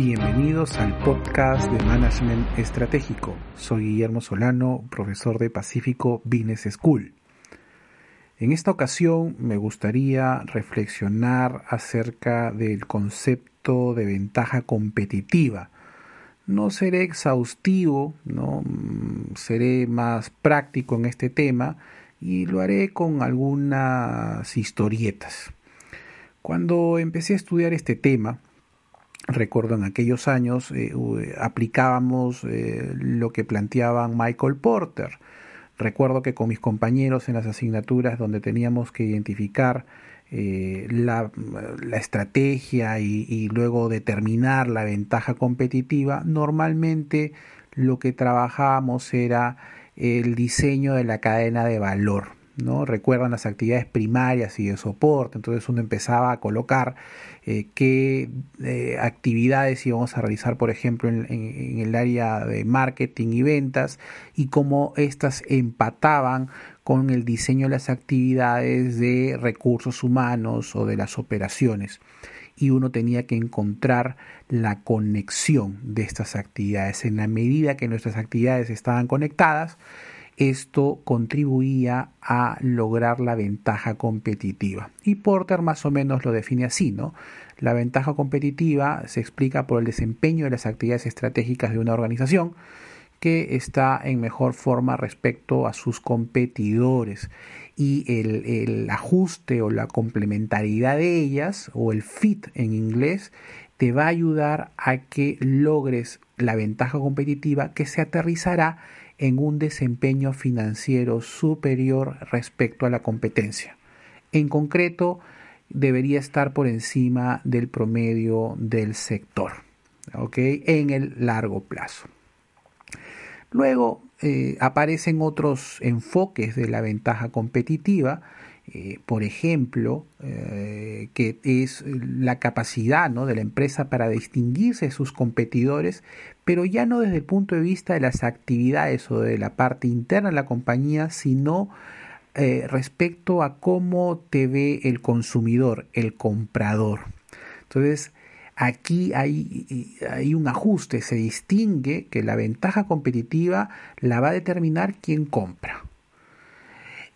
Bienvenidos al podcast de Management Estratégico. Soy Guillermo Solano, profesor de Pacífico Business School. En esta ocasión me gustaría reflexionar acerca del concepto de ventaja competitiva. No seré exhaustivo, no mm, seré más práctico en este tema y lo haré con algunas historietas. Cuando empecé a estudiar este tema, recuerdo en aquellos años eh, aplicábamos eh, lo que planteaban Michael Porter. Recuerdo que con mis compañeros en las asignaturas donde teníamos que identificar eh, la, estrategia y, luego determinar la ventaja competitiva, normalmente lo que trabajábamos era el diseño de la cadena de valor. ¿No? Recuerdan las actividades primarias y de soporte, entonces uno empezaba a colocar eh, qué eh, actividades íbamos a realizar, por ejemplo, en, el área de marketing y ventas y cómo éstas empataban con el diseño de las actividades de recursos humanos o de las operaciones. Y uno tenía que encontrar la conexión de estas actividades. En la medida que nuestras actividades estaban conectadas, esto contribuía a lograr la ventaja competitiva. Y Porter más o menos lo define así, ¿no? La ventaja competitiva se explica por el desempeño de las actividades estratégicas de una organización que está en mejor forma respecto a sus competidores y el, el, ajuste o la complementariedad de ellas o el fit en inglés te va a ayudar a que logres la ventaja competitiva que se aterrizará en un desempeño financiero superior respecto a la competencia. En concreto, debería estar por encima del promedio del sector, En el largo plazo. Luego eh, aparecen otros enfoques de la ventaja competitiva, eh, por ejemplo, eh, que es la capacidad ¿no? de la empresa para distinguirse de sus competidores, pero ya no desde el punto de vista de las actividades o de la parte interna de la compañía, sino eh, respecto a cómo te ve el consumidor, el comprador. Entonces, aquí hay, hay, un ajuste, se distingue que la ventaja competitiva la va a determinar quien compra.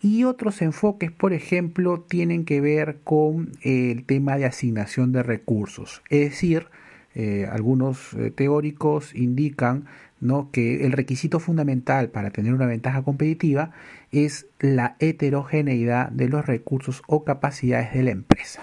Y otros enfoques, por ejemplo, tienen que ver con el tema de asignación de recursos. Es decir, eh, algunos eh, teóricos indican que el requisito fundamental para tener una ventaja competitiva es la heterogeneidad de los recursos o capacidades de la empresa.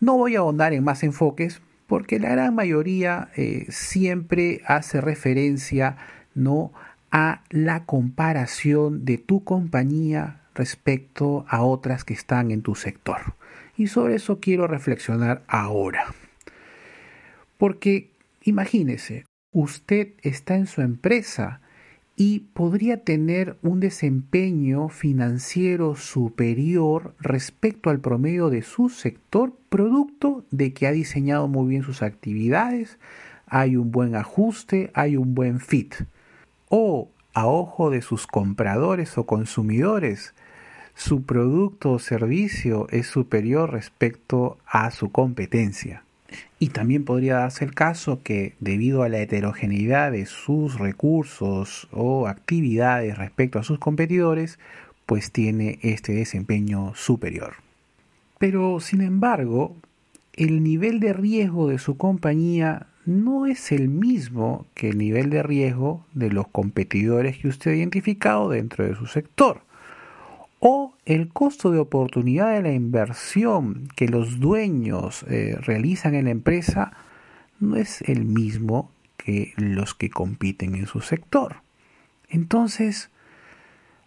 No voy a ahondar en más enfoques porque la gran mayoría eh, siempre hace referencia ¿no? A la comparación de tu compañía respecto a otras que están en tu sector. Y sobre eso quiero reflexionar ahora. Porque imagínese, usted está en su empresa y podría tener un desempeño financiero superior respecto al promedio de su sector, producto de que ha diseñado muy bien sus actividades, hay un buen ajuste, hay un buen fit o a ojo de sus compradores o consumidores, su producto o servicio es superior respecto a su competencia. Y también podría darse el caso que, debido a la heterogeneidad de sus recursos o actividades respecto a sus competidores, pues tiene este desempeño superior. Pero, sin embargo, el nivel de riesgo de su compañía no es el mismo que el nivel de riesgo de los competidores que usted ha identificado dentro de su sector. O el costo de oportunidad de la inversión que los dueños eh, realizan en la empresa no es el mismo que los que compiten en su sector. Entonces,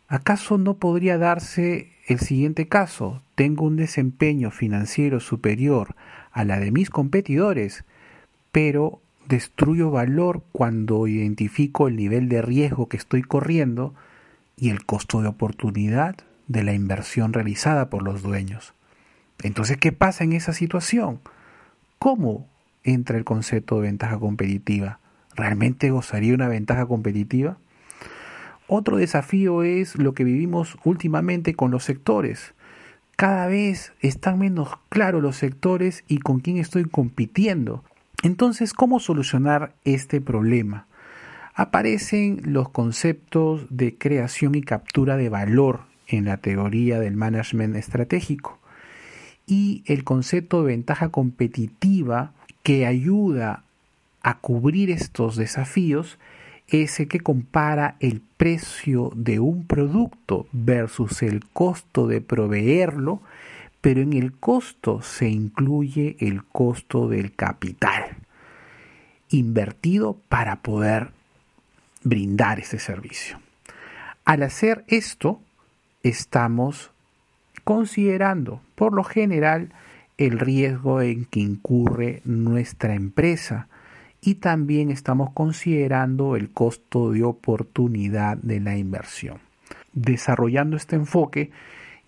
¿acaso no podría darse el siguiente caso? Tengo un desempeño financiero superior a la de mis competidores, pero destruyo valor cuando identifico el nivel de riesgo que estoy corriendo y el costo de oportunidad de la inversión realizada por los dueños. Entonces, ¿qué pasa en esa situación? ¿Cómo entra el concepto de ventaja competitiva? ¿Realmente gozaría una ventaja competitiva? Otro desafío es lo que vivimos últimamente con los sectores. Cada vez están menos claros los sectores y con quién estoy compitiendo. Entonces, ¿cómo solucionar este problema? Aparecen los conceptos de creación y captura de valor en la teoría del management estratégico y el concepto de ventaja competitiva que ayuda a cubrir estos desafíos es el que compara el precio de un producto versus el costo de proveerlo, pero en el costo se incluye el costo del capital invertido para poder brindar ese servicio. Al hacer esto, estamos considerando, por lo general, el riesgo en que incurre nuestra empresa y también estamos considerando el costo de oportunidad de la inversión. Desarrollando este enfoque,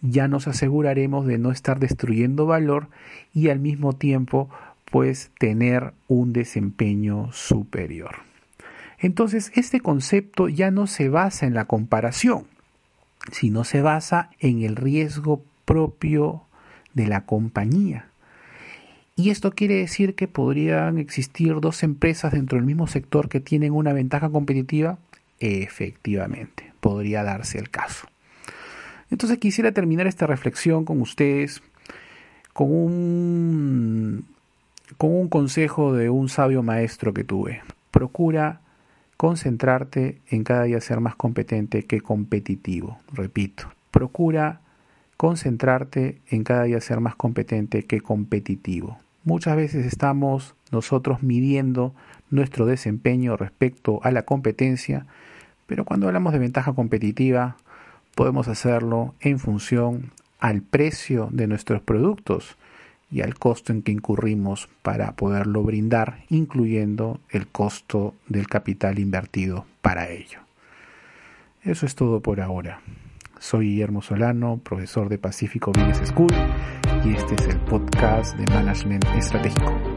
ya nos aseguraremos de no estar destruyendo valor y al mismo tiempo pues tener un desempeño superior. Entonces, este concepto ya no se basa en la comparación, sino se basa en el riesgo propio de la compañía. Y esto quiere decir que podrían existir dos empresas dentro del mismo sector que tienen una ventaja competitiva. Efectivamente, podría darse el caso. Entonces quisiera terminar esta reflexión con ustedes con un, con un consejo de un sabio maestro que tuve. Procura concentrarte en cada día ser más competente que competitivo. Repito, procura concentrarte en cada día ser más competente que competitivo. Muchas veces estamos nosotros midiendo nuestro desempeño respecto a la competencia, pero cuando hablamos de ventaja competitiva podemos hacerlo en función al precio de nuestros productos y al costo en que incurrimos para poderlo brindar, incluyendo el costo del capital invertido para ello. Eso es todo por ahora. Soy Guillermo Solano, profesor de Pacífico Business School, y este es el podcast de Management Estratégico.